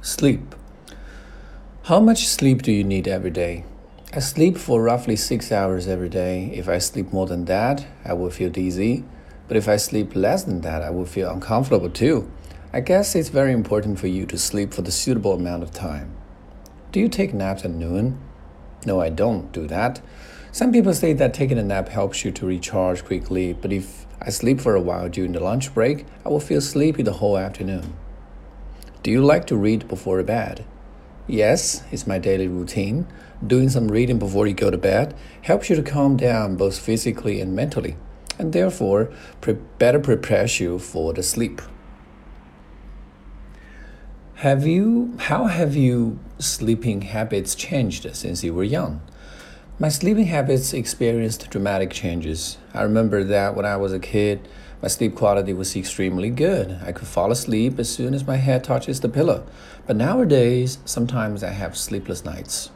Sleep. How much sleep do you need every day? I sleep for roughly six hours every day. If I sleep more than that, I will feel dizzy. But if I sleep less than that, I will feel uncomfortable too. I guess it's very important for you to sleep for the suitable amount of time. Do you take naps at noon? No, I don't do that. Some people say that taking a nap helps you to recharge quickly, but if I sleep for a while during the lunch break, I will feel sleepy the whole afternoon. Do you like to read before bed? Yes, it's my daily routine. Doing some reading before you go to bed helps you to calm down both physically and mentally, and therefore pre- better prepares you for the sleep. Have you how have you sleeping habits changed since you were young? My sleeping habits experienced dramatic changes. I remember that when I was a kid, my sleep quality was extremely good. I could fall asleep as soon as my head touches the pillow. But nowadays, sometimes I have sleepless nights.